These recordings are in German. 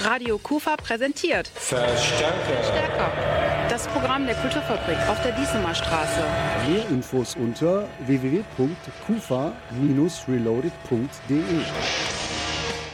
Radio Kufa präsentiert Verstärker. Stärker. Das Programm der Kulturfabrik auf der Diesemer Straße. Mehr Infos unter www.kufa-reloaded.de.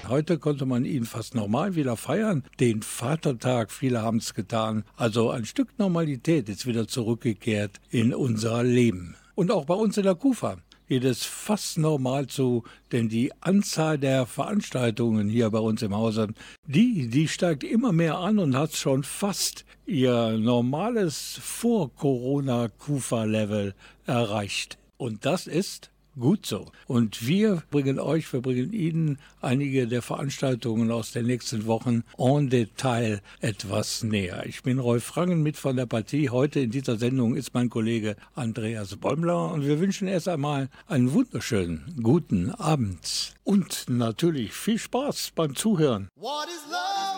Heute konnte man ihn fast normal wieder feiern. Den Vatertag, viele haben es getan. Also ein Stück Normalität ist wieder zurückgekehrt in unser Leben. Und auch bei uns in der Kufa geht es fast normal zu, denn die Anzahl der Veranstaltungen hier bei uns im Hause, die, die steigt immer mehr an und hat schon fast ihr normales Vor-Corona-Kufa-Level erreicht. Und das ist Gut so. Und wir bringen euch, wir bringen Ihnen einige der Veranstaltungen aus den nächsten Wochen en Detail etwas näher. Ich bin Rolf Frangen mit von der Partie. Heute in dieser Sendung ist mein Kollege Andreas Bäumler und wir wünschen erst einmal einen wunderschönen guten Abend und natürlich viel Spaß beim Zuhören. What is love?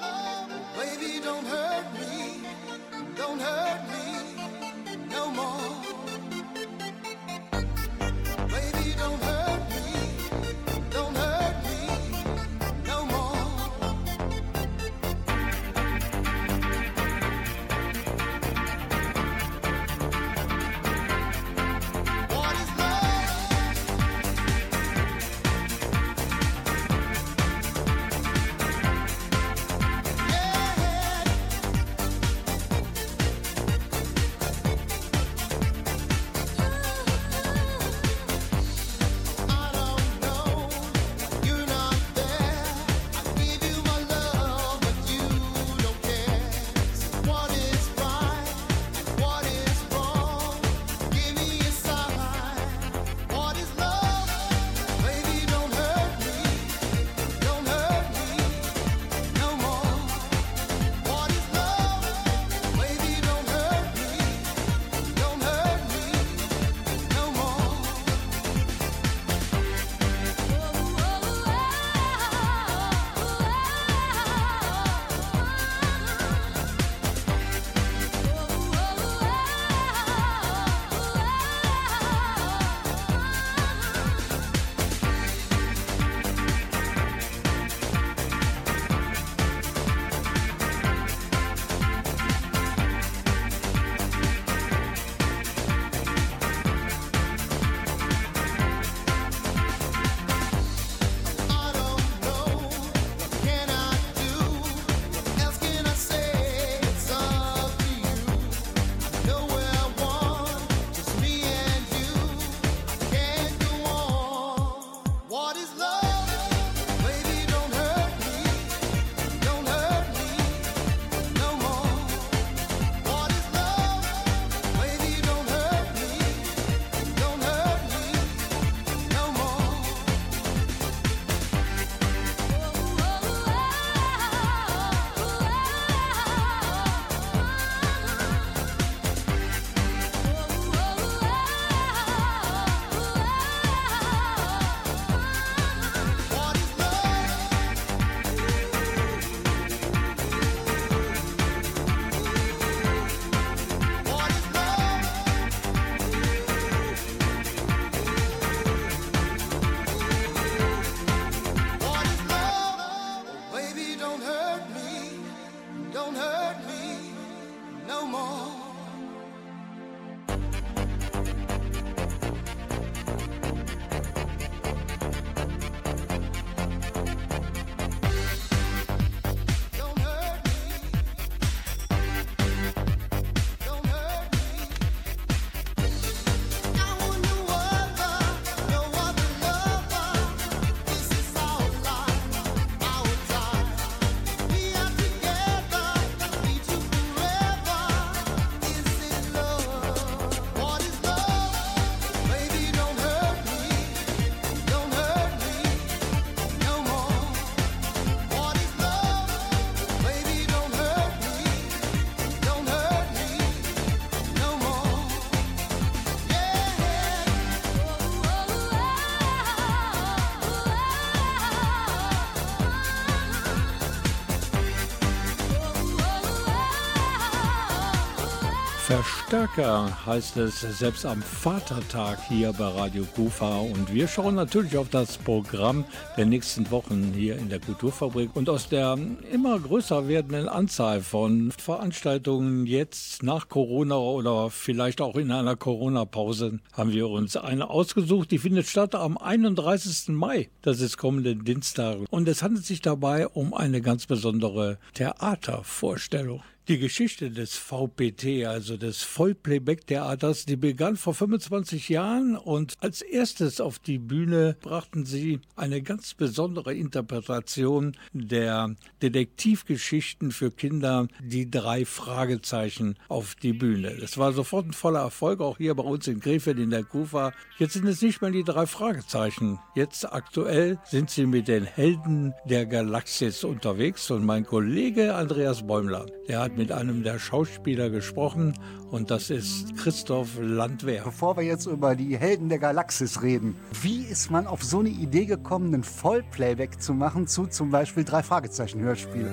Verstärker heißt es selbst am Vatertag hier bei Radio Kufa und wir schauen natürlich auf das Programm der nächsten Wochen hier in der Kulturfabrik und aus der immer größer werdenden Anzahl von Veranstaltungen jetzt nach Corona oder vielleicht auch in einer Corona-Pause haben wir uns eine ausgesucht, die findet statt am 31. Mai, das ist kommenden Dienstag und es handelt sich dabei um eine ganz besondere Theatervorstellung. Die Geschichte des VPT, also des Vollplayback-Theaters, die begann vor 25 Jahren und als erstes auf die Bühne brachten sie eine ganz besondere Interpretation der Detektivgeschichten für Kinder, die drei Fragezeichen auf die Bühne. Das war sofort ein voller Erfolg, auch hier bei uns in Krefeld in der Kufa. Jetzt sind es nicht mehr die drei Fragezeichen. Jetzt aktuell sind sie mit den Helden der Galaxis unterwegs und mein Kollege Andreas Bäumler, der hat mit einem der Schauspieler gesprochen und das ist Christoph Landwehr. Bevor wir jetzt über die Helden der Galaxis reden, wie ist man auf so eine Idee gekommen, einen Vollplayback zu machen zu zum Beispiel drei Fragezeichen Hörspiele?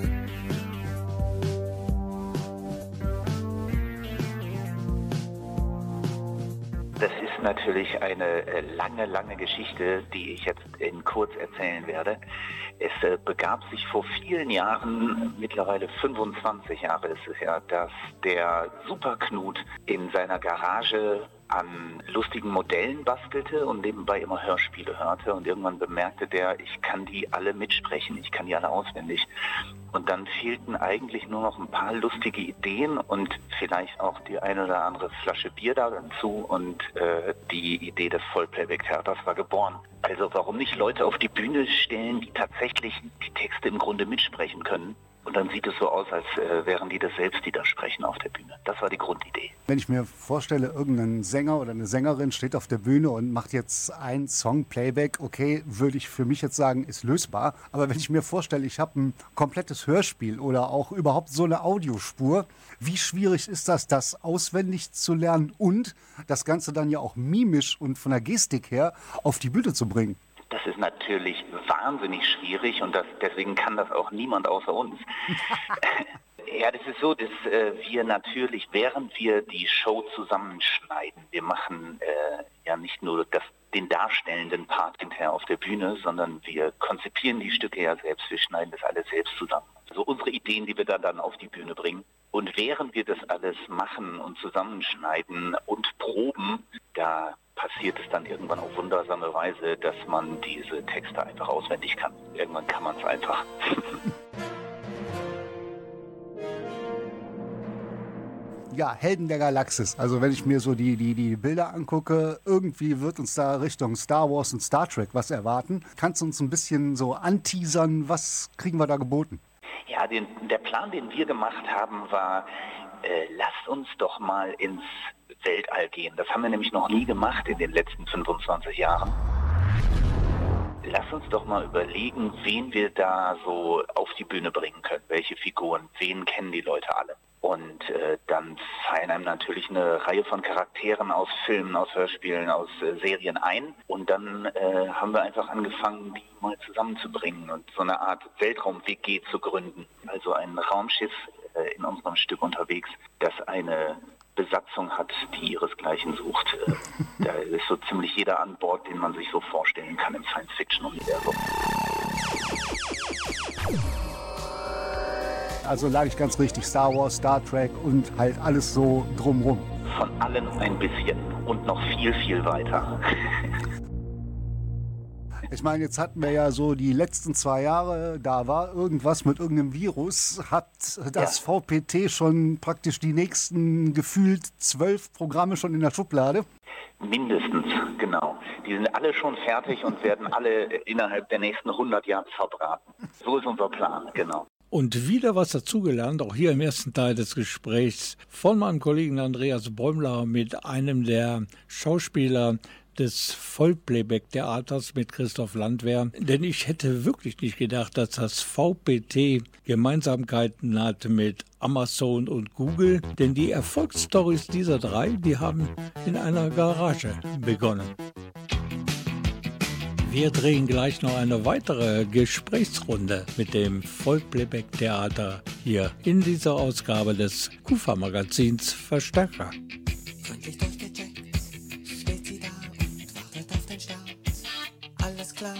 Das ist natürlich eine äh, lange, lange Geschichte, die ich jetzt in kurz erzählen werde. Es äh, begab sich vor vielen Jahren, mittlerweile 25 Jahre ist es ja, dass der Superknut in seiner Garage an lustigen Modellen bastelte und nebenbei immer Hörspiele hörte und irgendwann bemerkte der, ich kann die alle mitsprechen, ich kann die alle auswendig. Und dann fehlten eigentlich nur noch ein paar lustige Ideen und vielleicht auch die eine oder andere Flasche Bier da dazu und äh, die Idee des Vollplayback-Theaters war geboren. Also warum nicht Leute auf die Bühne stellen, die tatsächlich die Texte im Grunde mitsprechen können? Und dann sieht es so aus, als äh, wären die das selbst, die da sprechen auf der Bühne. Das war die Grundidee. Wenn ich mir vorstelle, irgendein Sänger oder eine Sängerin steht auf der Bühne und macht jetzt einen Song Playback, okay, würde ich für mich jetzt sagen, ist lösbar. Aber wenn ich mir vorstelle, ich habe ein komplettes Hörspiel oder auch überhaupt so eine Audiospur, wie schwierig ist das, das auswendig zu lernen und das Ganze dann ja auch mimisch und von der Gestik her auf die Bühne zu bringen? Das ist natürlich wahnsinnig schwierig und das, deswegen kann das auch niemand außer uns. ja, das ist so, dass äh, wir natürlich, während wir die Show zusammenschneiden, wir machen äh, ja nicht nur das, den darstellenden Part hinterher auf der Bühne, sondern wir konzipieren die Stücke ja selbst, wir schneiden das alles selbst zusammen. Also unsere Ideen, die wir da dann auf die Bühne bringen. Und während wir das alles machen und zusammenschneiden und proben, da passiert es dann irgendwann auf wundersame Weise, dass man diese Texte einfach auswendig kann. Irgendwann kann man es einfach. Ja, Helden der Galaxis. Also wenn ich mir so die, die, die Bilder angucke, irgendwie wird uns da Richtung Star Wars und Star Trek was erwarten. Kannst du uns ein bisschen so anteasern, was kriegen wir da geboten? Ja, den, der Plan, den wir gemacht haben, war, äh, lasst uns doch mal ins Weltall gehen. Das haben wir nämlich noch nie gemacht in den letzten 25 Jahren. Lass uns doch mal überlegen, wen wir da so auf die Bühne bringen können. Welche Figuren, wen kennen die Leute alle? Und äh, dann fallen einem natürlich eine Reihe von Charakteren aus Filmen, aus Hörspielen, aus äh, Serien ein. Und dann äh, haben wir einfach angefangen, die mal zusammenzubringen und so eine Art Weltraum-WG zu gründen. Also ein Raumschiff äh, in unserem Stück unterwegs, das eine Besatzung hat, die ihresgleichen sucht. Äh, da ist so ziemlich jeder an Bord, den man sich so vorstellen kann im Science-Fiction-Universum. Also lag ich ganz richtig, Star Wars, Star Trek und halt alles so drumrum. Von allem ein bisschen und noch viel, viel weiter. Ich meine, jetzt hatten wir ja so die letzten zwei Jahre, da war irgendwas mit irgendeinem Virus. Hat das VPT schon praktisch die nächsten gefühlt zwölf Programme schon in der Schublade? Mindestens, genau. Die sind alle schon fertig und werden alle innerhalb der nächsten 100 Jahre verbraten. So ist unser Plan, genau. Und wieder was dazugelernt, auch hier im ersten Teil des Gesprächs von meinem Kollegen Andreas Bäumler mit einem der Schauspieler des Vollplayback-Theaters mit Christoph Landwehr. Denn ich hätte wirklich nicht gedacht, dass das VPT Gemeinsamkeiten hat mit Amazon und Google. Denn die Erfolgsstories dieser drei, die haben in einer Garage begonnen. Wir drehen gleich noch eine weitere Gesprächsrunde mit dem Vollplayback-Theater hier in dieser Ausgabe des Kufa-Magazins Verstärker. Gründlich durchgecheckt, steht sie da und wartet auf den Start. Alles klar,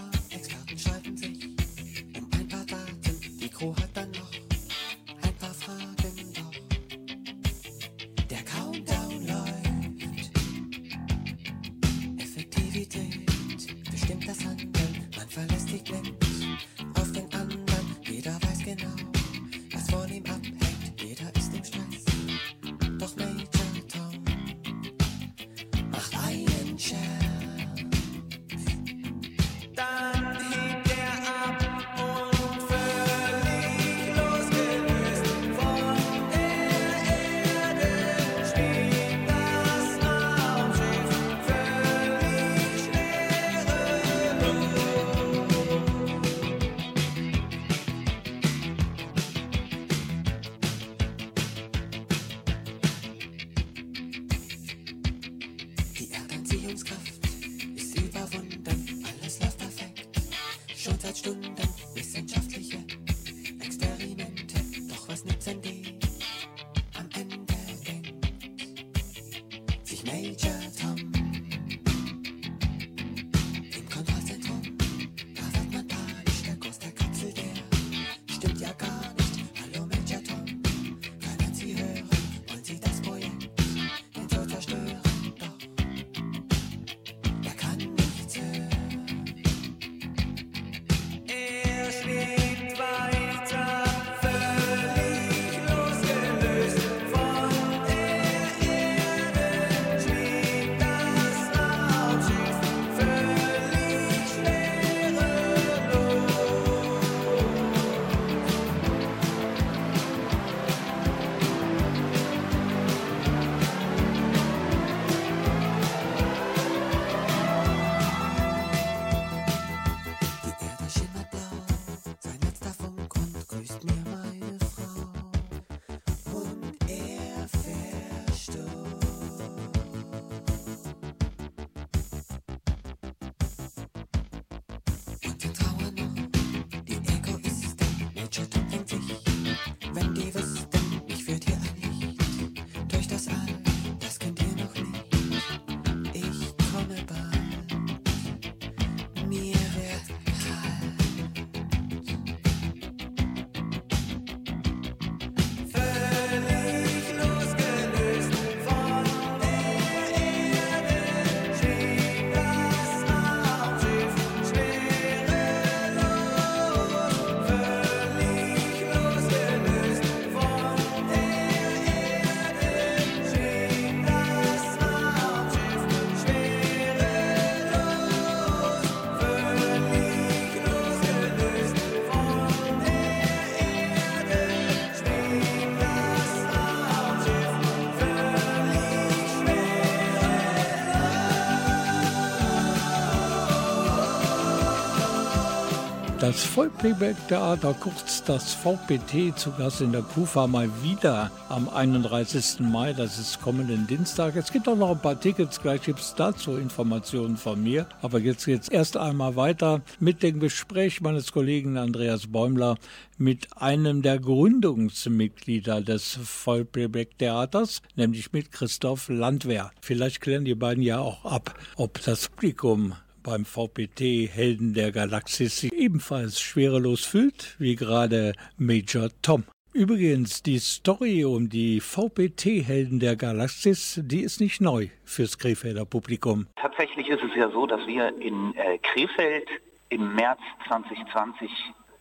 Das Vollplayback-Theater, kurz das VPT, zu Gast in der Kufa mal wieder am 31. Mai, das ist kommenden Dienstag. Es gibt auch noch ein paar Tickets, gleich gibt es dazu Informationen von mir. Aber jetzt geht es erst einmal weiter mit dem Gespräch meines Kollegen Andreas Bäumler mit einem der Gründungsmitglieder des Vollplayback-Theaters, nämlich mit Christoph Landwehr. Vielleicht klären die beiden ja auch ab, ob das Publikum beim VPT Helden der Galaxis sich ebenfalls schwerelos fühlt, wie gerade Major Tom. Übrigens, die Story um die VPT Helden der Galaxis, die ist nicht neu fürs Krefelder Publikum. Tatsächlich ist es ja so, dass wir in äh, Krefeld im März 2020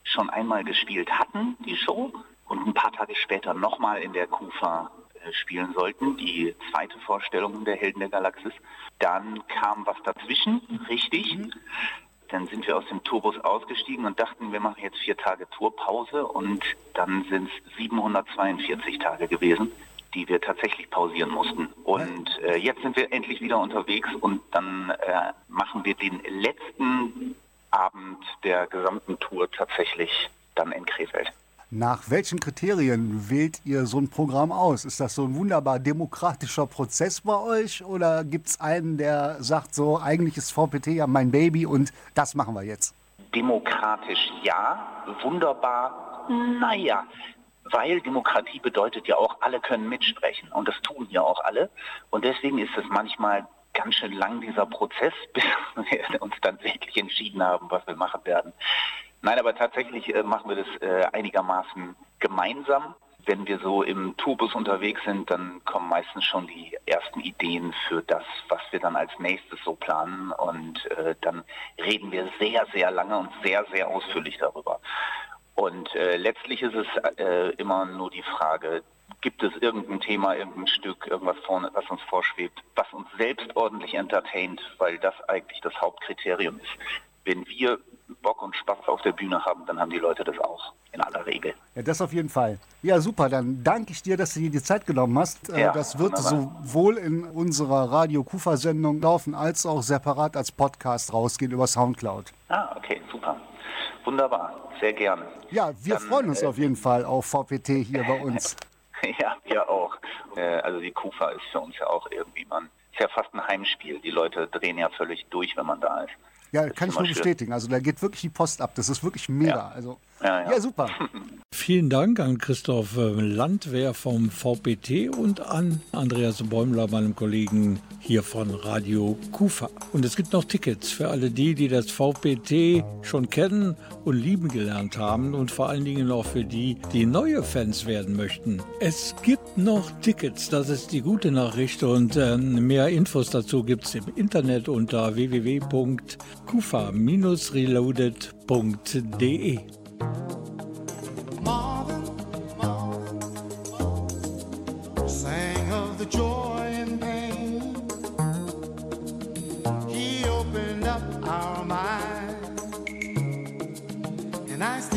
schon einmal gespielt hatten, die Show, und ein paar Tage später nochmal in der Kufa spielen sollten, die zweite Vorstellung der Helden der Galaxis. Dann kam was dazwischen, richtig. Dann sind wir aus dem Tourbus ausgestiegen und dachten, wir machen jetzt vier Tage Tourpause und dann sind es 742 Tage gewesen, die wir tatsächlich pausieren mussten. Und äh, jetzt sind wir endlich wieder unterwegs und dann äh, machen wir den letzten Abend der gesamten Tour tatsächlich dann in Krefeld. Nach welchen Kriterien wählt ihr so ein Programm aus? Ist das so ein wunderbar demokratischer Prozess bei euch oder gibt es einen, der sagt so, eigentlich ist VPT ja mein Baby und das machen wir jetzt? Demokratisch ja, wunderbar, naja. Weil Demokratie bedeutet ja auch, alle können mitsprechen und das tun ja auch alle. Und deswegen ist es manchmal ganz schön lang, dieser Prozess, bis wir uns dann wirklich entschieden haben, was wir machen werden. Nein, aber tatsächlich äh, machen wir das äh, einigermaßen gemeinsam. Wenn wir so im Tourbus unterwegs sind, dann kommen meistens schon die ersten Ideen für das, was wir dann als nächstes so planen. Und äh, dann reden wir sehr, sehr lange und sehr, sehr ausführlich darüber. Und äh, letztlich ist es äh, immer nur die Frage, gibt es irgendein Thema, irgendein Stück, irgendwas vorne, was uns vorschwebt, was uns selbst ordentlich entertaint, weil das eigentlich das Hauptkriterium ist. Wenn wir Bock und Spaß auf der Bühne haben, dann haben die Leute das auch in aller Regel. Ja, das auf jeden Fall. Ja, super. Dann danke ich dir, dass du dir die Zeit genommen hast. Äh, Ja, das wird wunderbar. sowohl in unserer Radio Kufa Sendung laufen, als auch separat als Podcast rausgehen über Soundcloud. Ah, okay, super. Wunderbar, sehr gerne. Ja, wir Dann, freuen uns äh, auf jeden Fall auf VPT hier bei uns. Ja, wir auch. Äh, Also die Kufa ist für uns ja auch irgendwie, man ist ja fast ein Heimspiel. Die Leute drehen ja völlig durch, wenn man da ist. Ja, Das kann ich nur bestätigen. Also da geht wirklich die Post ab. Das ist wirklich mega. Ja. Also Ja, ja. ja, super. Vielen Dank an Christoph äh, Landwehr vom VPT und an Andreas Bäumler, meinem Kollegen hier von Radio Kufa. Und es gibt noch Tickets für alle die, die das VPT schon kennen und lieben gelernt haben und vor allen Dingen auch für die, die neue Fans werden möchten. Es gibt noch Tickets, das ist die gute Nachricht und äh, mehr Infos dazu gibt es im Internet unter www.kufa-reloaded.de. we sang of the joy and pain he opened up our Nice.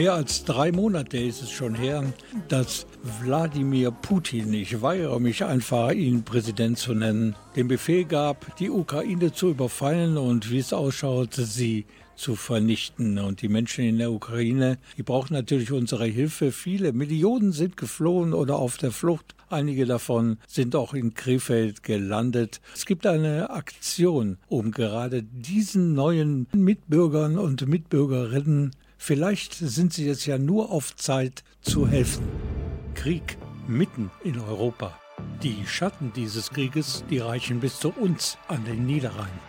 Mehr als drei Monate ist es schon her, dass Wladimir Putin, ich weigere mich einfach, ihn Präsident zu nennen, den Befehl gab, die Ukraine zu überfallen und wie es ausschaut, sie zu vernichten. Und die Menschen in der Ukraine, die brauchen natürlich unsere Hilfe. Viele Millionen sind geflohen oder auf der Flucht. Einige davon sind auch in Krefeld gelandet. Es gibt eine Aktion, um gerade diesen neuen Mitbürgern und Mitbürgerinnen, vielleicht sind sie jetzt ja nur auf Zeit, zu helfen. Krieg mitten in Europa. Die Schatten dieses Krieges, die reichen bis zu uns an den Niederrhein.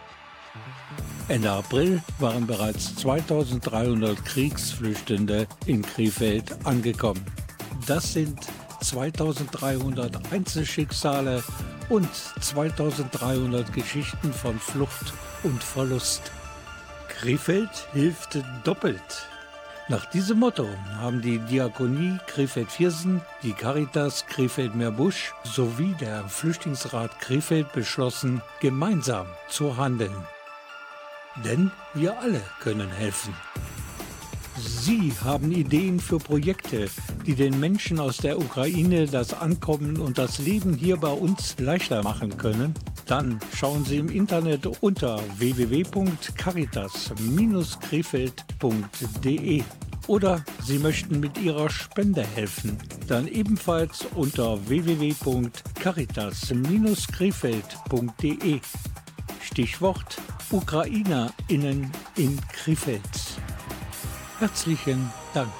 Ende April waren bereits 2300 Kriegsflüchtende in Krefeld angekommen. Das sind 2300 Einzelschicksale und 2300 Geschichten von Flucht und Verlust. Krefeld hilft doppelt. Nach diesem Motto haben die Diakonie Krefeld-Viersen, die Caritas Krefeld-Meerbusch sowie der Flüchtlingsrat Krefeld beschlossen, gemeinsam zu handeln. Denn wir alle können helfen. Sie haben Ideen für Projekte, die den Menschen aus der Ukraine das Ankommen und das Leben hier bei uns leichter machen können? Dann schauen Sie im Internet unter www.caritas-krefeld.de oder Sie möchten mit Ihrer Spende helfen, dann ebenfalls unter www.caritas-krefeld.de. Stichwort UkrainerInnen in Krefeld. Herzlichen Dank.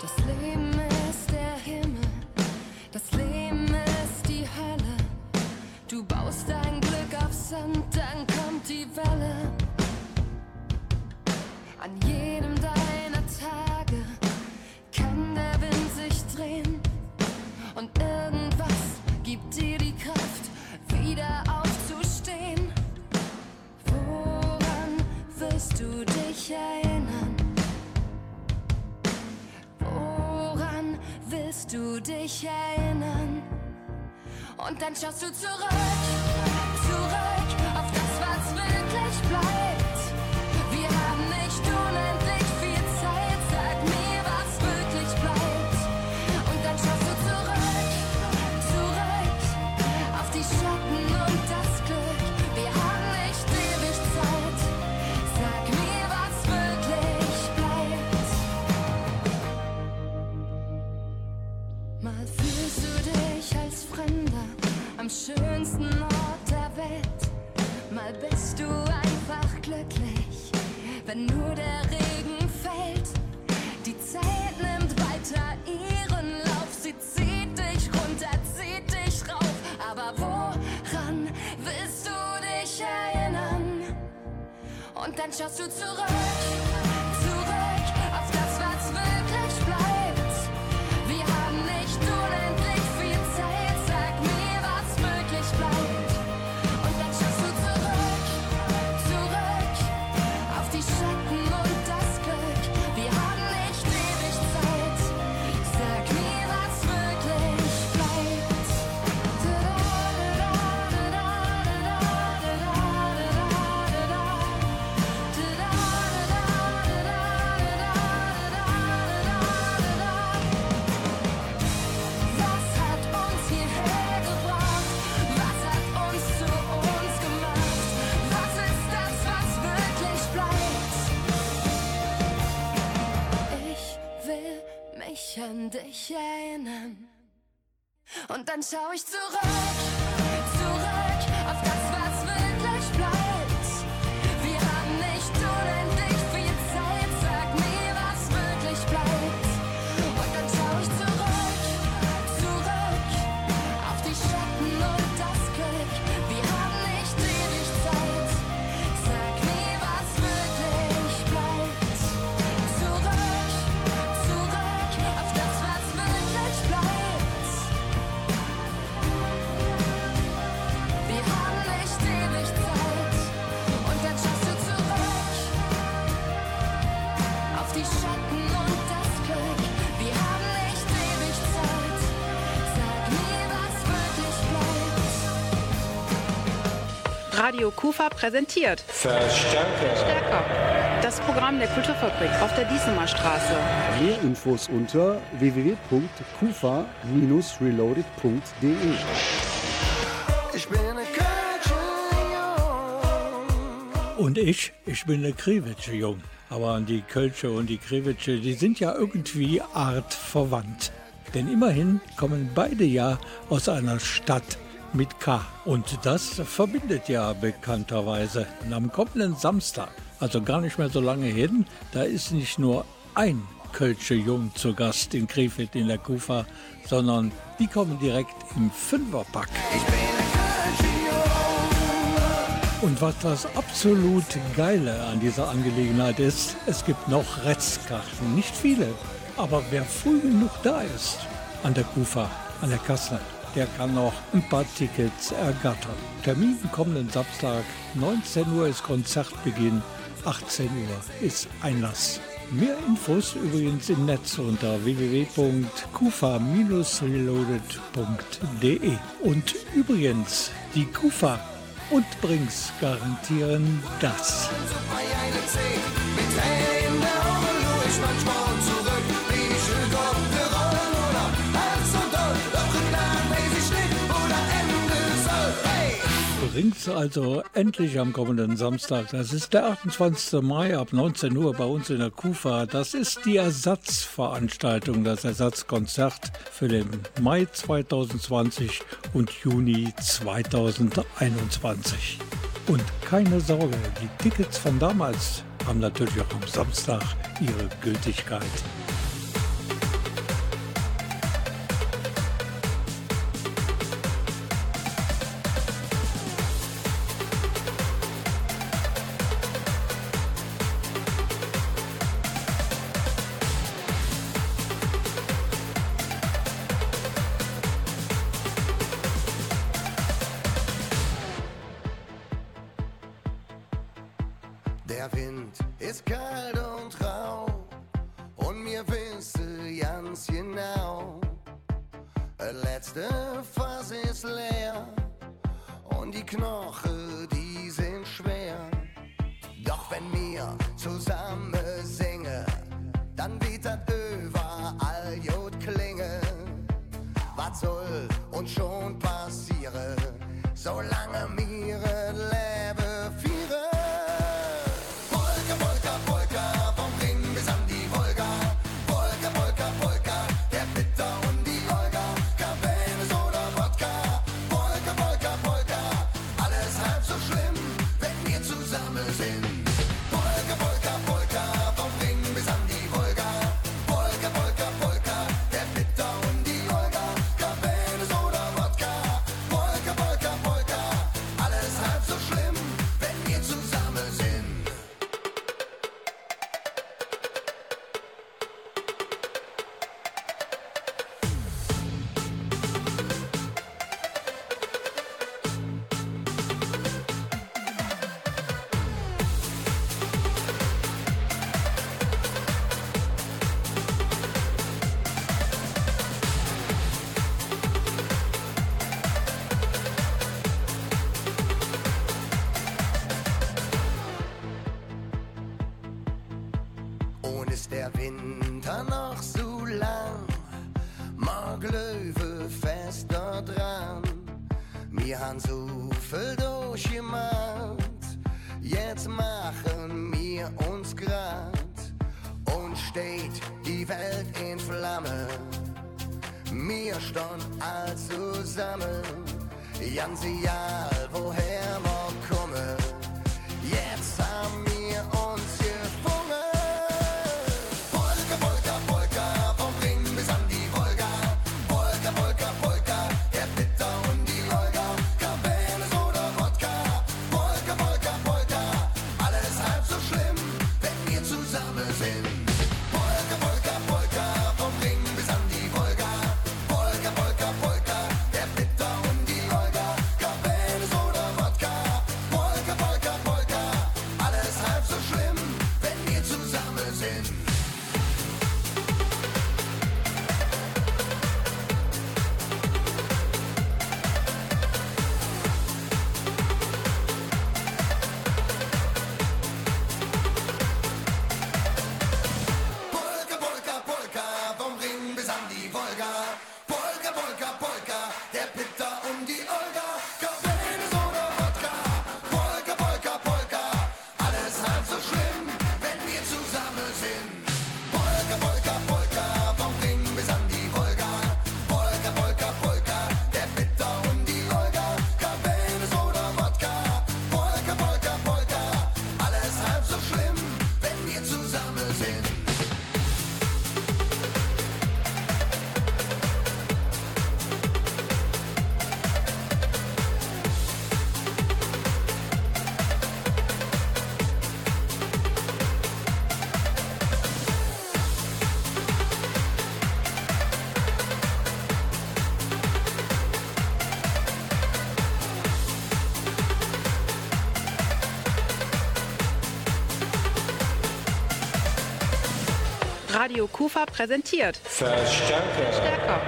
Das Leben ist der Himmel, das Leben ist die Hölle. Du baust dein Glück auf Sand, dann kommt die Welle. An jedem deiner Tage kann der Wind sich drehen und willst du dich erinnern? Und dann schaust du zurück am schönsten Ort der Welt. Mal bist du einfach glücklich, wenn nur der Regen fällt. Die Zeit nimmt weiter ihren Lauf, sie zieht dich runter, zieht dich rauf. Aber woran willst du dich erinnern? Und dann schaust du zurück, dann schau ich zurück, Radio Kufa präsentiert Verstärker. Stärker. Das Programm der Kulturfabrik auf der Diesemer Straße. Mehr Infos unter www.kufa-reloaded.de. Ich bin ein Kölsche Jung. Und ich, ich bin der Kriwitsche Jung. Aber die Kölsche und die Kriwitsche, die sind ja irgendwie artverwandt. Denn immerhin kommen beide ja aus einer Stadt mit K. Und das verbindet ja bekannterweise. Und am kommenden Samstag, also gar nicht mehr so lange hin, da ist nicht nur ein Kölsche Jung zu Gast in Krefeld in der Kufa, sondern die kommen direkt im Fünferpack. Und was das absolut Geile an dieser Angelegenheit ist, es gibt noch Restkarten. Nicht viele, aber wer früh genug da ist, an der Kufa, an der Kasse, der kann noch ein paar Tickets ergattern. Termin kommenden Samstag, 19 Uhr ist Konzertbeginn, 18 Uhr ist Einlass. Mehr Infos übrigens im Netz unter www.kufa-reloaded.de. Und übrigens, die Kufa und Brinks garantieren das. Brinks also endlich am kommenden Samstag. Das ist der 28. Mai ab 19 Uhr bei uns in der Kufa. Das ist die Ersatzveranstaltung, das Ersatzkonzert für den Mai 2020 und Juni 2021. Und keine Sorge, die Tickets von damals haben natürlich auch am Samstag ihre Gültigkeit. Ist kalt und rau und mir wisse ganz genau, letzte Fass ist leer und die Knochen, der Winter noch so lang, mag Löwe fester dran. Wir haben so viel durchgemacht, jetzt machen wir uns grad und steht die Welt in Flamme. Wir stehen all zusammen, ganz egal woher wir Kufa präsentiert Verstärker. Stärker.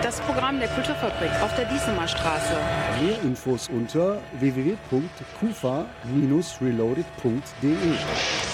Das Programm der Kulturfabrik auf der Diesemer Straße. Mehr Infos unter www.kufa-reloaded.de.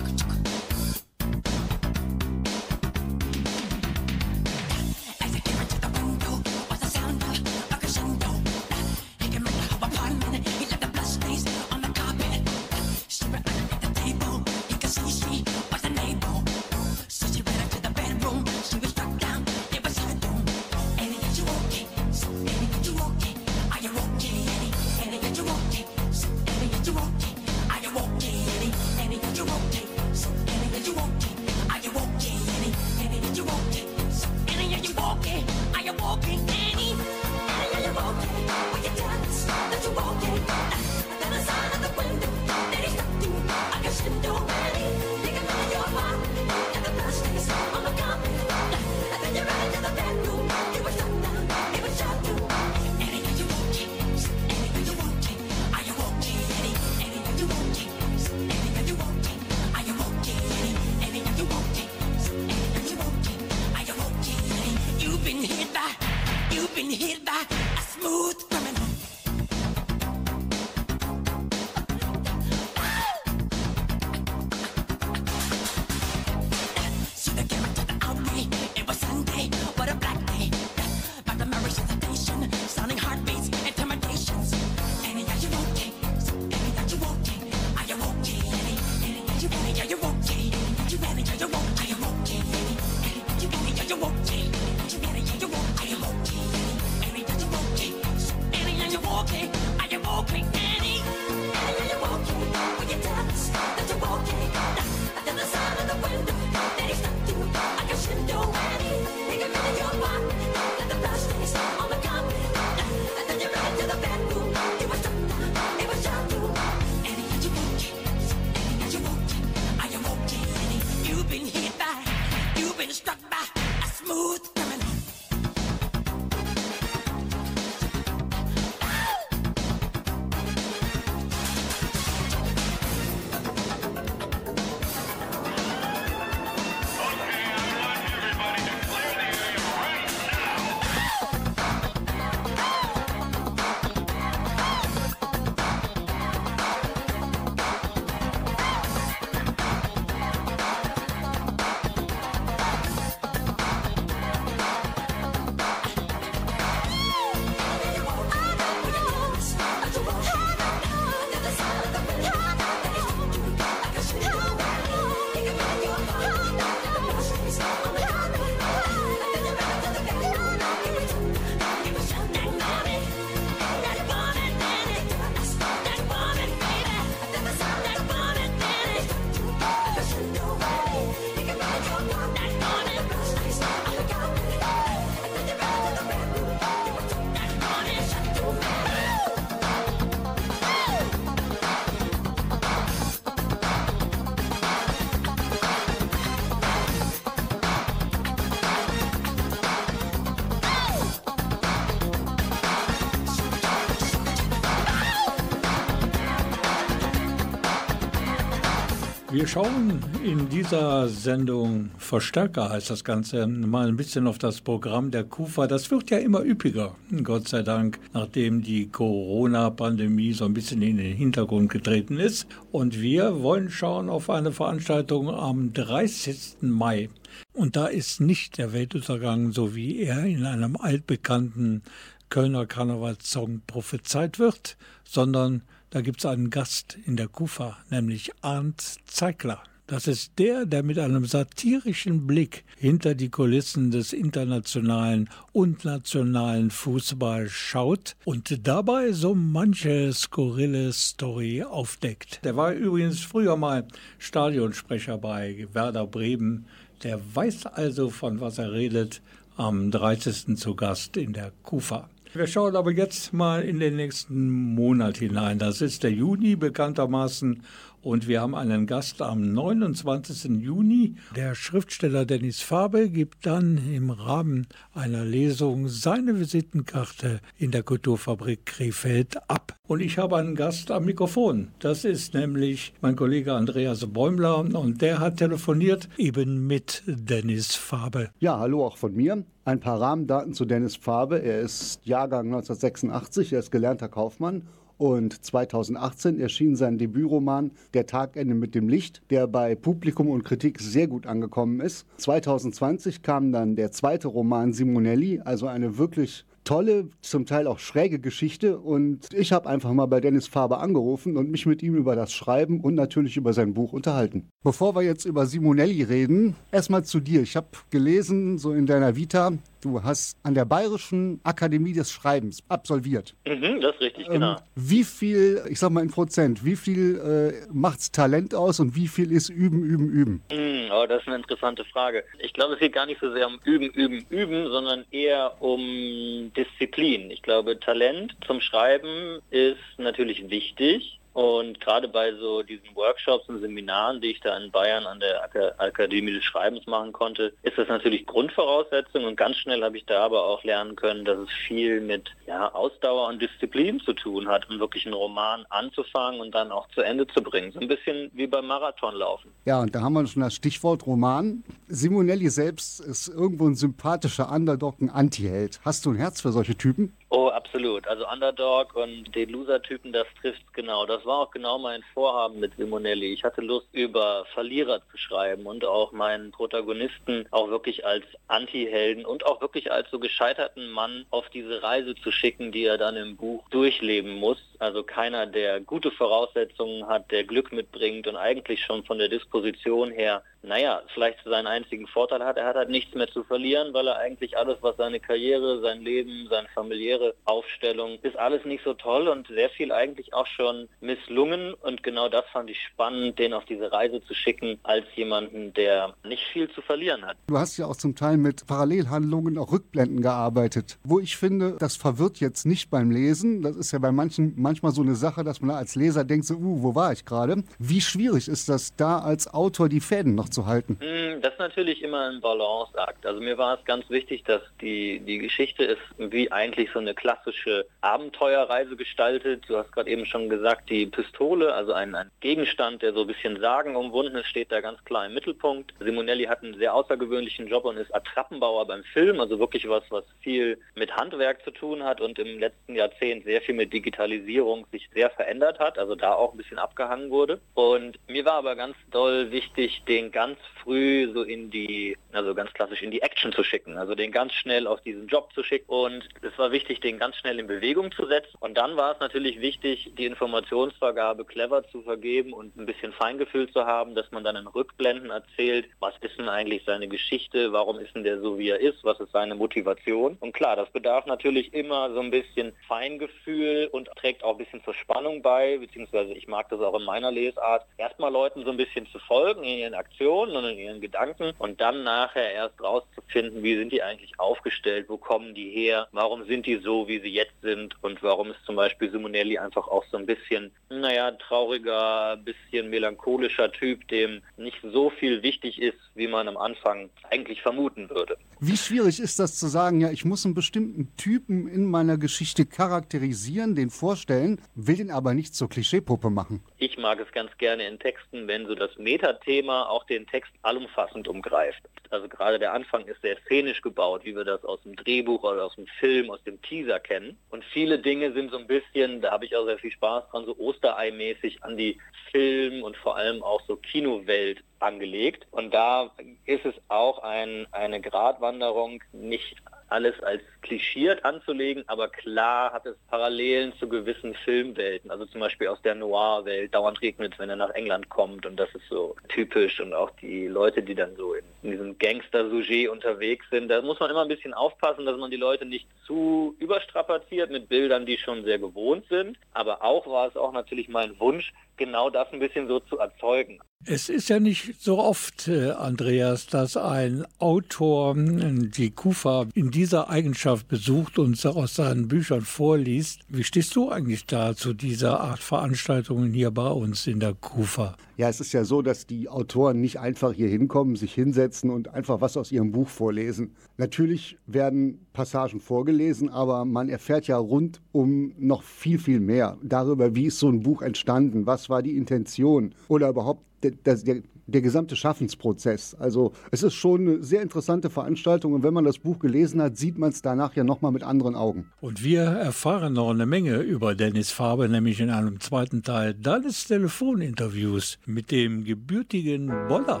schauen in dieser Sendung Verstärker heißt das Ganze mal ein bisschen auf das Programm der KUFA. Das wird ja immer üppiger, Gott sei Dank, nachdem die Corona-Pandemie so ein bisschen in den Hintergrund getreten ist. Und wir wollen schauen auf eine Veranstaltung am 30. Mai. Und da ist nicht der Weltuntergang, so wie er in einem altbekannten Kölner Karnevalssong prophezeit wird, sondern da gibt es einen Gast in der Kufa, nämlich Arndt Zeigler. Das ist der, der mit einem satirischen Blick hinter die Kulissen des internationalen und nationalen Fußball schaut und dabei so manche skurrile Story aufdeckt. Der war übrigens früher mal Stadionsprecher bei Werder Bremen. Der weiß also, von was er redet, am 30. zu Gast in der Kufa. Wir schauen aber jetzt mal in den nächsten Monat hinein. Das ist der Juni bekanntermaßen und wir haben einen Gast am 29. Juni. Der Schriftsteller Dennis Fabe gibt dann im Rahmen einer Lesung seine Visitenkarte in der Kulturfabrik Krefeld ab. Und ich habe einen Gast am Mikrofon. Das ist nämlich mein Kollege Andreas Bäumler und der hat telefoniert eben mit Dennis Fabe. Ja, hallo auch von mir. Ein paar Rahmendaten zu Dennis Fabe. Er ist Jahrgang 1986, er ist gelernter Kaufmann und 2018 erschien sein Debütroman Der Tag endet mit dem Licht, der bei Publikum und Kritik sehr gut angekommen ist. 2020 kam dann der zweite Roman Simonelli, also eine wirklich tolle, zum Teil auch schräge Geschichte. Und ich habe einfach mal bei Dennis Faber angerufen und mich mit ihm über das Schreiben und natürlich über sein Buch unterhalten. Bevor wir jetzt über Simonelli reden, erstmal zu dir. Ich habe gelesen, so in deiner Vita, du hast an der Bayerischen Akademie des Schreibens absolviert. Mhm, das ist richtig, genau. Ähm, wie viel, ich sag mal in Prozent, wie viel äh, macht's Talent aus und wie viel ist Üben, Üben, Üben? Hm, oh, das ist eine interessante Frage. Ich glaube, es geht gar nicht so sehr um Üben, Üben, Üben, sondern eher um Disziplin. Ich glaube, Talent zum Schreiben ist natürlich wichtig. Und gerade bei so diesen Workshops und Seminaren, die ich da in Bayern an der Ak Akademie des Schreibens machen konnte, ist das natürlich Grundvoraussetzung und ganz schnell habe ich da aber auch lernen können, dass es viel mit ja, Ausdauer und Disziplin zu tun hat, um wirklich einen Roman anzufangen und dann auch zu Ende zu bringen. So ein bisschen wie beim Marathonlaufen. Ja, und da haben wir schon das Stichwort Roman. Simonelli selbst ist irgendwo ein sympathischer Underdog, ein Anti-Held. Hast du ein Herz für solche Typen? Oh, absolut. Also Underdog und den Loser-Typen, das trifft genau. Das war auch genau mein Vorhaben mit Simonelli. Ich hatte Lust, über Verlierer zu schreiben und auch meinen Protagonisten auch wirklich als Anti-Helden und auch wirklich als so gescheiterten Mann auf diese Reise zu schicken, die er dann im Buch durchleben muss. Also keiner, der gute Voraussetzungen hat, der Glück mitbringt und eigentlich schon von der Disposition her, naja, vielleicht seinen einzigen Vorteil hat. Er hat halt nichts mehr zu verlieren, weil er eigentlich alles, was seine Karriere, sein Leben, seine familiäre Aufstellung, ist alles nicht so toll und sehr viel eigentlich auch schon misslungen. Und genau das fand ich spannend, den auf diese Reise zu schicken, als jemanden, der nicht viel zu verlieren hat. Du hast ja auch zum Teil mit Parallelhandlungen, auch Rückblenden gearbeitet. Wo ich finde, das verwirrt jetzt nicht beim Lesen. Das ist ja bei manchen manchmal so eine Sache, dass man als Leser denkt, so, uh, wo war ich gerade? Wie schwierig ist das, da als Autor die Fäden noch zu halten? Mm, Das ist natürlich immer ein Balanceakt. Also mir war es ganz wichtig, dass die, die Geschichte ist wie eigentlich so eine klassische Abenteuerreise gestaltet. Du hast gerade eben schon gesagt, die Pistole, also ein, ein Gegenstand, der so ein bisschen sagenumwunden ist, steht da ganz klar im Mittelpunkt. Simonelli hat einen sehr außergewöhnlichen Job und ist Attrappenbauer beim Film, also wirklich was, was viel mit Handwerk zu tun hat und im letzten Jahrzehnt sehr viel mit Digitalisierung sich sehr verändert hat, also da auch ein bisschen abgehangen wurde. Und mir war aber ganz doll wichtig, den ganz früh so in die, also ganz klassisch in die Action zu schicken, also den ganz schnell auf diesen Job zu schicken. Und es war wichtig, den ganz schnell in Bewegung zu setzen. Und dann war es natürlich wichtig, die Informationsvergabe clever zu vergeben und ein bisschen Feingefühl zu haben, dass man dann in Rückblenden erzählt, was ist denn eigentlich seine Geschichte, warum ist denn der so, wie er ist, was ist seine Motivation. Und klar, das bedarf natürlich immer so ein bisschen Feingefühl und trägt auch ein bisschen zur Spannung bei, beziehungsweise ich mag das auch in meiner Lesart, erstmal Leuten so ein bisschen zu folgen in ihren Aktionen und in ihren Gedanken und dann nachher erst rauszufinden, wie sind die eigentlich aufgestellt, wo kommen die her, warum sind die so, wie sie jetzt sind und warum ist zum Beispiel Simonelli einfach auch so ein bisschen, naja, trauriger, bisschen melancholischer Typ, dem nicht so viel wichtig ist, wie man am Anfang eigentlich vermuten würde. Wie schwierig ist das zu sagen, ja, ich muss einen bestimmten Typen in meiner Geschichte charakterisieren, den vorstellen, will den aber nicht zur Klischeepuppe machen? Ich mag es ganz gerne in Texten, wenn so das Metathema auch den Text allumfassend umgreift. Also gerade der Anfang ist sehr szenisch gebaut, wie wir das aus dem Drehbuch oder aus dem Film, aus dem Teaser kennen. Und viele Dinge sind so ein bisschen, da habe ich auch sehr viel Spaß dran, so Osterei-mäßig an die Film- und vor allem auch so Kinowelt angelegt. Und da ist es auch ein, eine Gratwanderung, nicht alles als klischiert anzulegen, aber klar hat es Parallelen zu gewissen Filmwelten, also zum Beispiel aus der Noir-Welt, dauernd regnet es, wenn er nach England kommt und das ist so typisch und auch die Leute, die dann so in, in diesem Gangster-Sujet unterwegs sind, da muss man immer ein bisschen aufpassen, dass man die Leute nicht zu überstrapaziert mit Bildern, die schon sehr gewohnt sind, aber auch war es auch natürlich mein Wunsch, genau das ein bisschen so zu erzeugen. Es ist ja nicht so oft, äh, Andreas, dass ein Autor äh, die Kufa in dieser Eigenschaft besucht und aus seinen Büchern vorliest. Wie stehst du eigentlich da zu dieser Art Veranstaltungen hier bei uns in der Kufa? Ja, es ist ja so, dass die Autoren nicht einfach hier hinkommen, sich hinsetzen und einfach was aus ihrem Buch vorlesen. Natürlich werden Passagen vorgelesen, aber man erfährt ja rundum noch viel, viel mehr darüber, wie ist so ein Buch entstanden, was war die Intention oder überhaupt der, der, der, gesamte Schaffensprozess. Also es ist schon eine sehr interessante Veranstaltung und wenn man das Buch gelesen hat, sieht man es danach ja nochmal mit anderen Augen. Und wir erfahren noch eine Menge über Dennis Faber, nämlich in einem zweiten Teil deines Telefoninterviews mit dem gebürtigen Boller.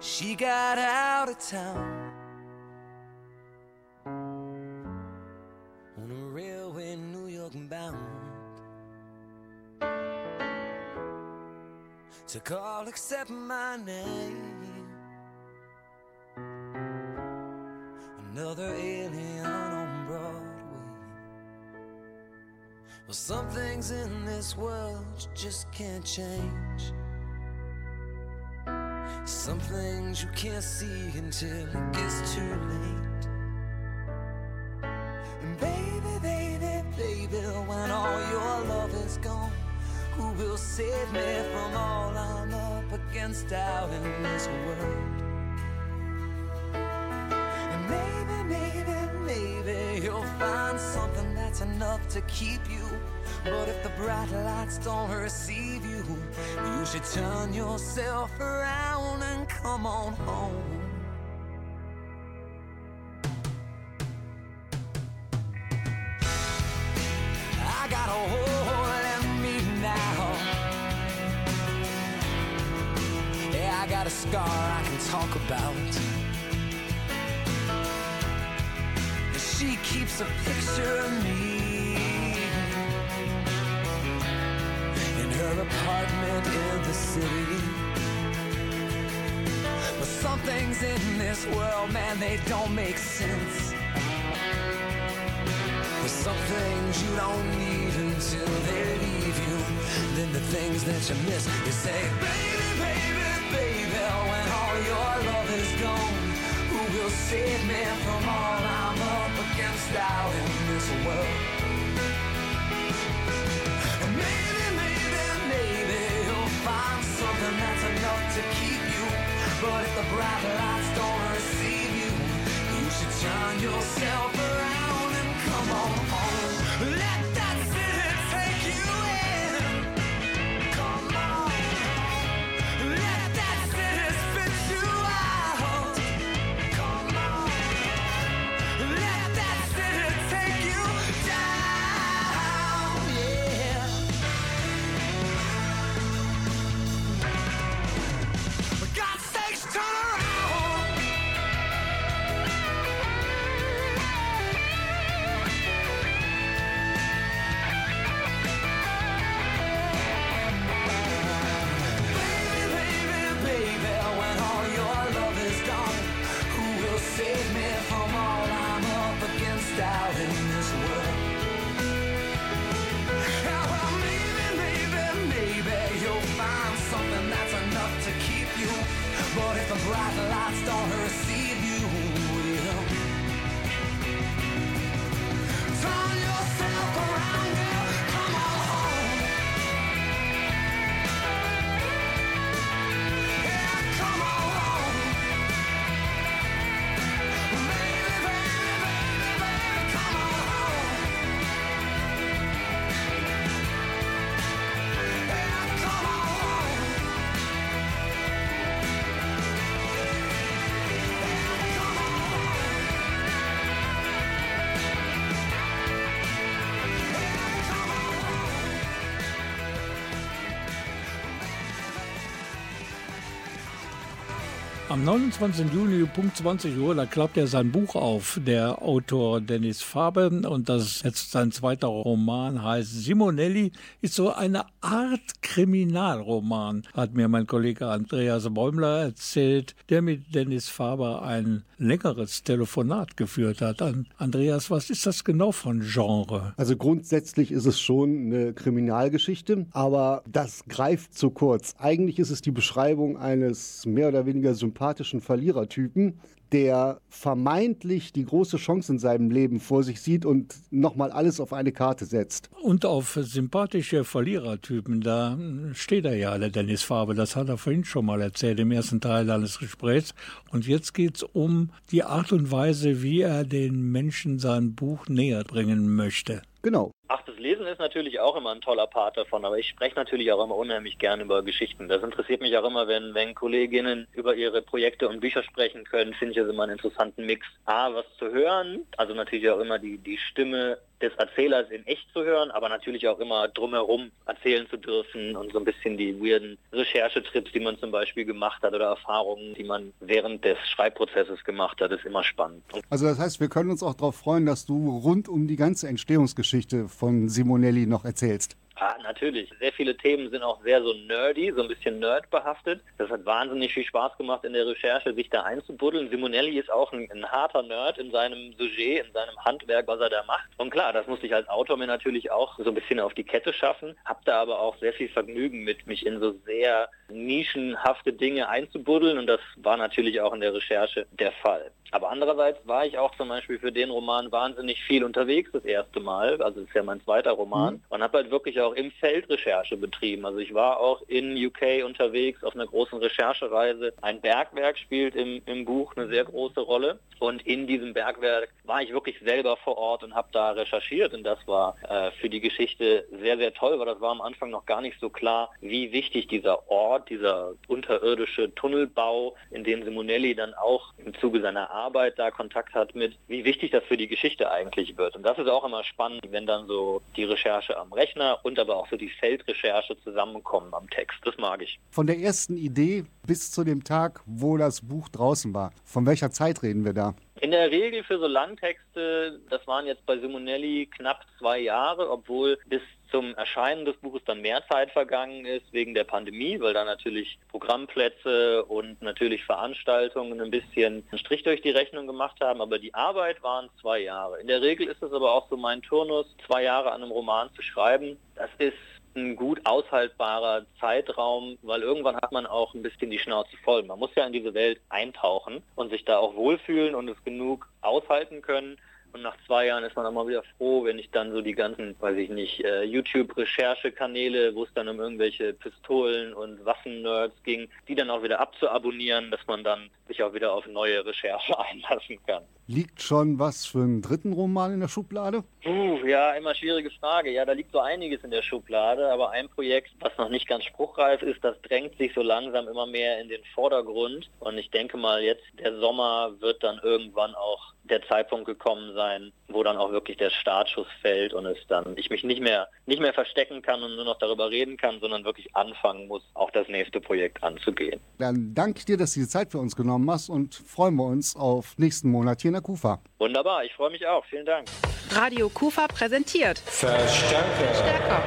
She got out of town Took call except my name. Another alien on Broadway. Well, some things in this world you just can't change. Some things you can't see until it gets too late. Who will save me from all I'm up against out in this world? And maybe, maybe, maybe you'll find something that's enough to keep you. But if the bright lights don't receive you, you should turn yourself around and come on home. I got a a scar I can talk about. She keeps a picture of me in her apartment in the city. But some things in this world, man, they don't make sense. There's some things you don't need until they leave you. Then the things that you miss, you say, baby, baby, baby, when all your love is gone, who will save me from all I'm up against out in this world? And maybe, maybe, maybe you'll find something that's enough to keep you. But if the bright lights don't receive you, you should turn yourself around bright light. Am 29. Juni, Punkt 20 Uhr, da klappt er sein Buch auf, der Autor Dennis Faber. Und das ist jetzt sein zweiter Roman, heißt Simonelli, ist so eine Art Kriminalroman, hat mir mein Kollege Andreas Bäumler erzählt, der mit Dennis Faber ein längeres Telefonat geführt hat. An Andreas, was ist das genau von Genre? Also grundsätzlich ist es schon eine Kriminalgeschichte, aber das greift zu kurz. Eigentlich ist es die Beschreibung eines mehr oder weniger sympathischen Verlierertypen, der vermeintlich die große Chance in seinem Leben vor sich sieht und nochmal alles auf eine Karte setzt. Und auf sympathische Verlierertypen, da steht er ja, der Dennis Faber. Das hat er vorhin schon mal erzählt im ersten Teil eines Gesprächs. Und jetzt geht es um die Art und Weise, wie er den Menschen sein Buch näher bringen möchte. Genau. Ach, das Lesen ist natürlich auch immer ein toller Part davon, aber ich spreche natürlich auch immer unheimlich gern über Geschichten. Das interessiert mich auch immer, wenn, wenn Kolleginnen über ihre Projekte und Bücher sprechen können, finde ich das immer einen interessanten Mix. A, was zu hören, also natürlich auch immer die, die Stimme des Erzählers in echt zu hören, aber natürlich auch immer drumherum erzählen zu dürfen und so ein bisschen die weirden Recherchetrips, die man zum Beispiel gemacht hat oder Erfahrungen, die man während des Schreibprozesses gemacht hat, ist immer spannend. Also das heißt, wir können uns auch darauf freuen, dass du rund um die ganze Entstehungsgeschichte von Simonelli noch erzählst. Ah, natürlich. Sehr viele Themen sind auch sehr so nerdy, so ein bisschen nerdbehaftet. Das hat wahnsinnig viel Spaß gemacht in der Recherche, sich da einzubuddeln. Simonelli ist auch ein, ein harter Nerd in seinem Sujet, in seinem Handwerk, was er da macht. Und klar, das musste ich als Autor mir natürlich auch so ein bisschen auf die Kette schaffen. Hab da aber auch sehr viel Vergnügen mit, mich in so sehr nischenhafte Dinge einzubuddeln. Und das war natürlich auch in der Recherche der Fall. Aber andererseits war ich auch zum Beispiel für den Roman wahnsinnig viel unterwegs das erste Mal. Also das ist ja mein zweiter Roman. Und habe halt wirklich auch im Feld Recherche betrieben. Also ich war auch in UK unterwegs auf einer großen Recherchereise. Ein Bergwerk spielt im, im Buch eine sehr große Rolle. Und in diesem Bergwerk war ich wirklich selber vor Ort und habe da recherchiert. Und das war äh, für die Geschichte sehr, sehr toll, weil das war am Anfang noch gar nicht so klar, wie wichtig dieser Ort, dieser unterirdische Tunnelbau, in dem Simonelli dann auch im Zuge seiner Arbeit da Kontakt hat mit, wie wichtig das für die Geschichte eigentlich wird. Und das ist auch immer spannend, wenn dann so die Recherche am Rechner und aber auch so die Feldrecherche zusammenkommen am Text. Das mag ich. Von der ersten Idee bis zu dem Tag, wo das Buch draußen war. Von welcher Zeit reden wir da? In der Regel für so Langtexte, das waren jetzt bei Simonelli knapp zwei Jahre, obwohl bis zum Erscheinen des Buches dann mehr Zeit vergangen ist wegen der Pandemie, weil da natürlich Programmplätze und natürlich Veranstaltungen ein bisschen einen Strich durch die Rechnung gemacht haben. Aber die Arbeit waren zwei Jahre. In der Regel ist es aber auch so mein Turnus, zwei Jahre an einem Roman zu schreiben. Das ist ein gut aushaltbarer Zeitraum, weil irgendwann hat man auch ein bisschen die Schnauze voll. Man muss ja in diese Welt eintauchen und sich da auch wohlfühlen und es genug aushalten können. Und nach zwei Jahren ist man auch mal wieder froh, wenn ich dann so die ganzen, weiß ich nicht, äh, YouTube-Recherchekanäle, wo es dann um irgendwelche Pistolen und Waffen-Nerds ging, die dann auch wieder abzuabonnieren, dass man dann sich auch wieder auf neue Recherche einlassen kann. Liegt schon was für einen dritten Roman in der Schublade? Puh, ja, immer schwierige Frage. Ja, da liegt so einiges in der Schublade, aber ein Projekt, was noch nicht ganz spruchreif ist, das drängt sich so langsam immer mehr in den Vordergrund. Und ich denke mal, jetzt der Sommer wird dann irgendwann auch der Zeitpunkt gekommen sein, wo dann auch wirklich der Startschuss fällt und es dann ich mich nicht mehr nicht mehr verstecken kann und nur noch darüber reden kann, sondern wirklich anfangen muss, auch das nächste Projekt anzugehen. Dann danke ich dir, dass du die Zeit für uns genommen hast und freuen wir uns auf nächsten Monat hier der Kufa. Wunderbar, ich freue mich auch. Vielen Dank. Radio Kufa präsentiert Verstärker. Stärker.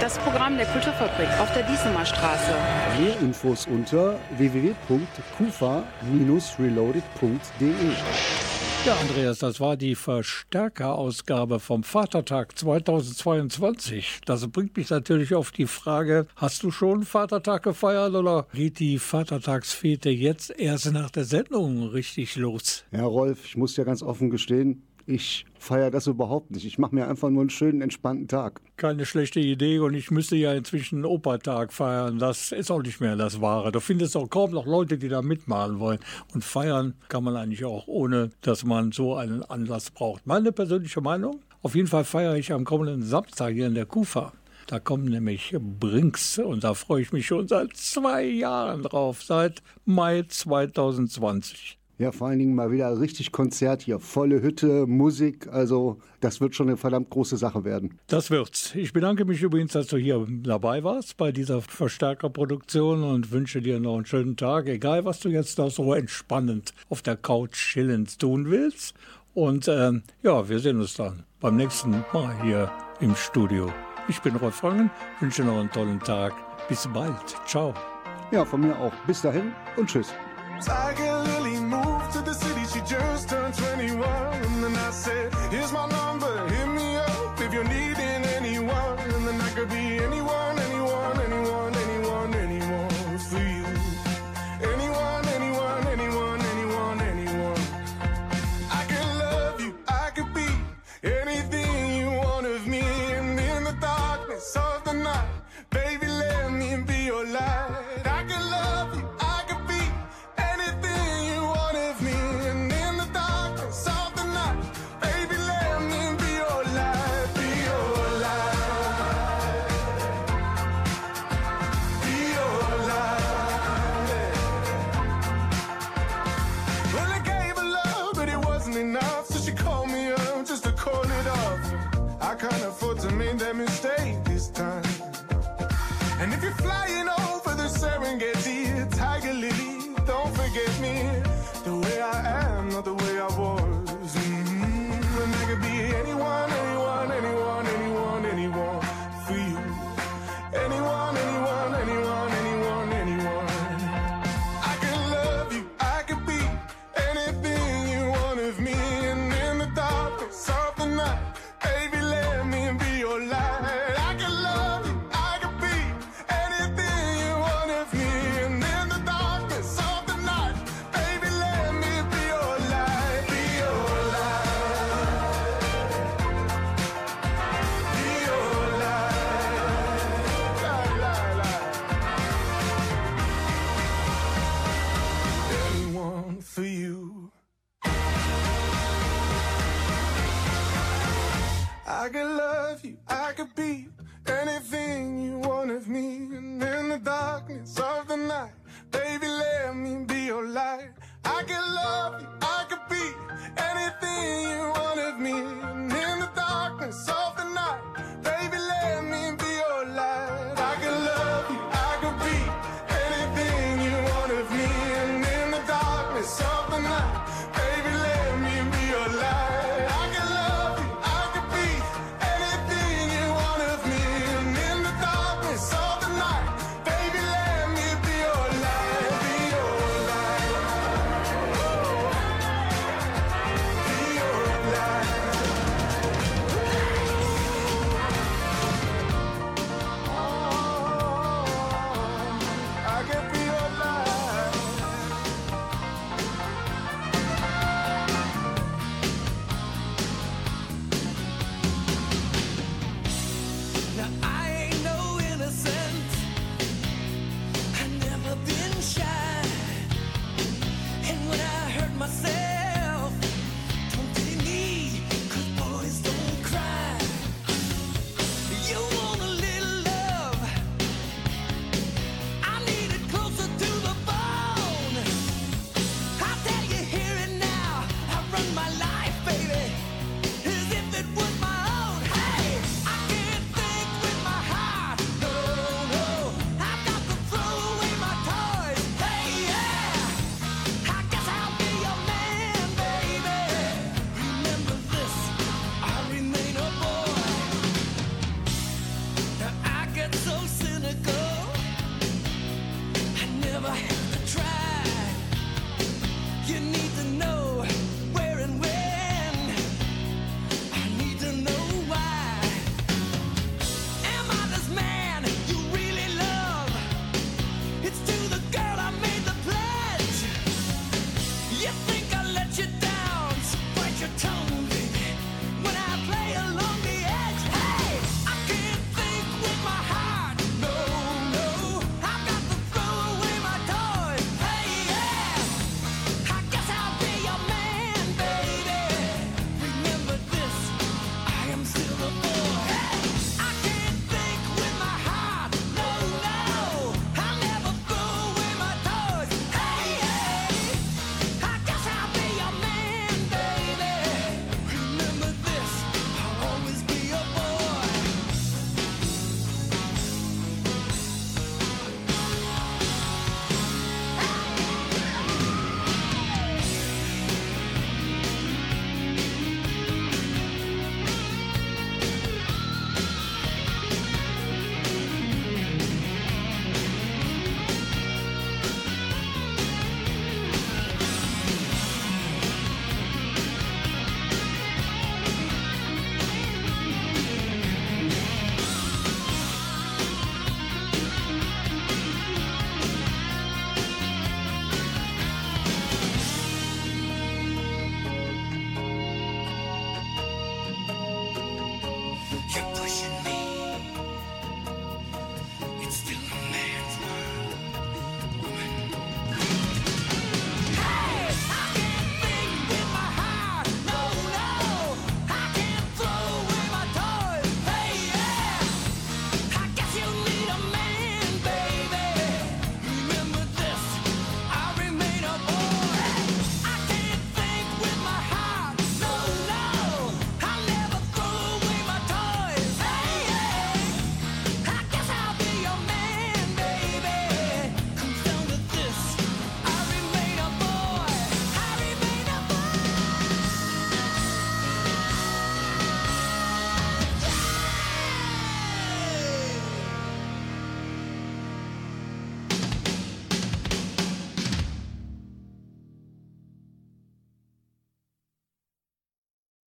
Das Programm der Kulturfabrik auf der Diesemer Straße. Mehr Infos unter www.kufa-reloaded.de. Ja, Andreas, das war die Verstärkerausgabe vom Vatertag 2022. Das bringt mich natürlich auf die Frage, hast du schon Vatertag gefeiert oder geht die Vatertagsfete jetzt erst nach der Sendung richtig los? Ja, Rolf, ich muss ja ganz offen gestehen, ich feiere das überhaupt nicht. Ich mache mir einfach nur einen schönen, entspannten Tag. Keine schlechte Idee und ich müsste ja inzwischen Opertag feiern. Das ist auch nicht mehr das Wahre. Da findest du auch kaum noch Leute, die da mitmachen wollen. Und feiern kann man eigentlich auch, ohne dass man so einen Anlass braucht. Meine persönliche Meinung? Auf jeden Fall feiere ich am kommenden Samstag hier in der Kufa. Da kommen nämlich Brinks und da freue ich mich schon seit zwei Jahren drauf, seit Mai 2020. Ja, vor allen Dingen mal wieder richtig Konzert hier. Volle Hütte, Musik. Also, das wird schon eine verdammt große Sache werden. Das wird's. Ich bedanke mich übrigens, dass du hier dabei warst bei dieser Verstärkerproduktion und wünsche dir noch einen schönen Tag. Egal, was du jetzt da so entspannend auf der Couch chillend tun willst. Und ähm, ja, wir sehen uns dann beim nächsten Mal hier im Studio. Ich bin Rolf Frangen, wünsche noch einen tollen Tag. Bis bald. Ciao. Ja, von mir auch. Bis dahin und tschüss. Tage